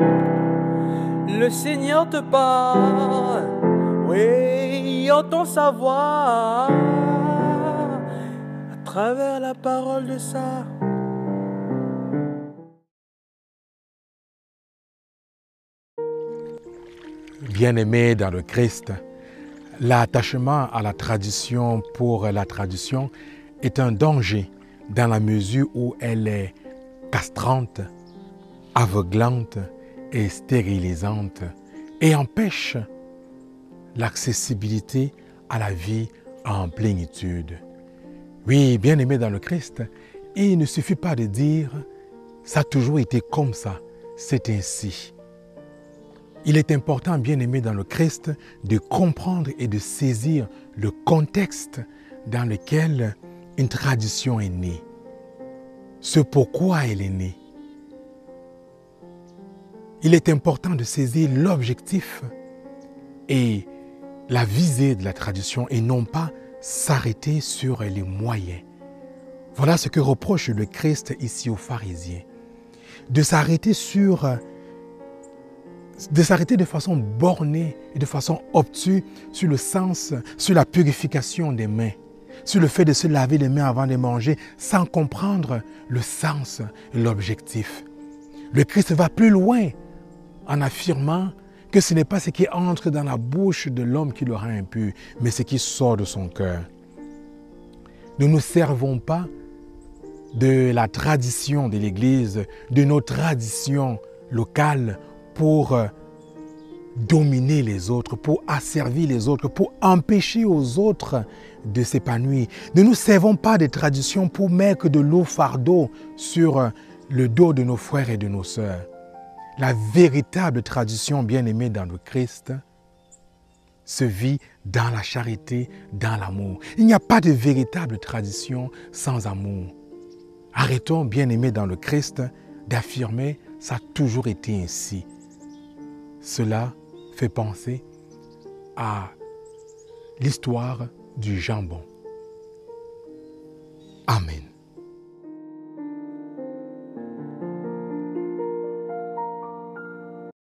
Le Seigneur te parle, oui, entend sa voix à travers la parole de ça. Bien-aimé dans le Christ, l'attachement à la tradition pour la tradition est un danger dans la mesure où elle est castrante, aveuglante et stérilisante et empêche l'accessibilité à la vie en plénitude. Oui, bien-aimé dans le Christ, il ne suffit pas de dire ça a toujours été comme ça, c'est ainsi. Il est important, bien-aimé dans le Christ, de comprendre et de saisir le contexte dans lequel une tradition est née. Ce pourquoi elle est née. Il est important de saisir l'objectif et la visée de la tradition et non pas s'arrêter sur les moyens. Voilà ce que reproche le Christ ici aux pharisiens. De s'arrêter sur de s'arrêter de façon bornée et de façon obtuse sur le sens, sur la purification des mains, sur le fait de se laver les mains avant de manger, sans comprendre le sens et l'objectif. Le Christ va plus loin en affirmant que ce n'est pas ce qui entre dans la bouche de l'homme qui le rend mais ce qui sort de son cœur. Nous ne nous servons pas de la tradition de l'Église, de nos traditions locales pour euh, dominer les autres, pour asservir les autres, pour empêcher aux autres de s'épanouir. Ne nous servons pas des traditions pour mettre de l'eau fardeau sur euh, le dos de nos frères et de nos sœurs. La véritable tradition bien-aimée dans le Christ se vit dans la charité, dans l'amour. Il n'y a pas de véritable tradition sans amour. Arrêtons, bien-aimés dans le Christ, d'affirmer ça a toujours été ainsi. Cela fait penser à l'histoire du jambon. Amen.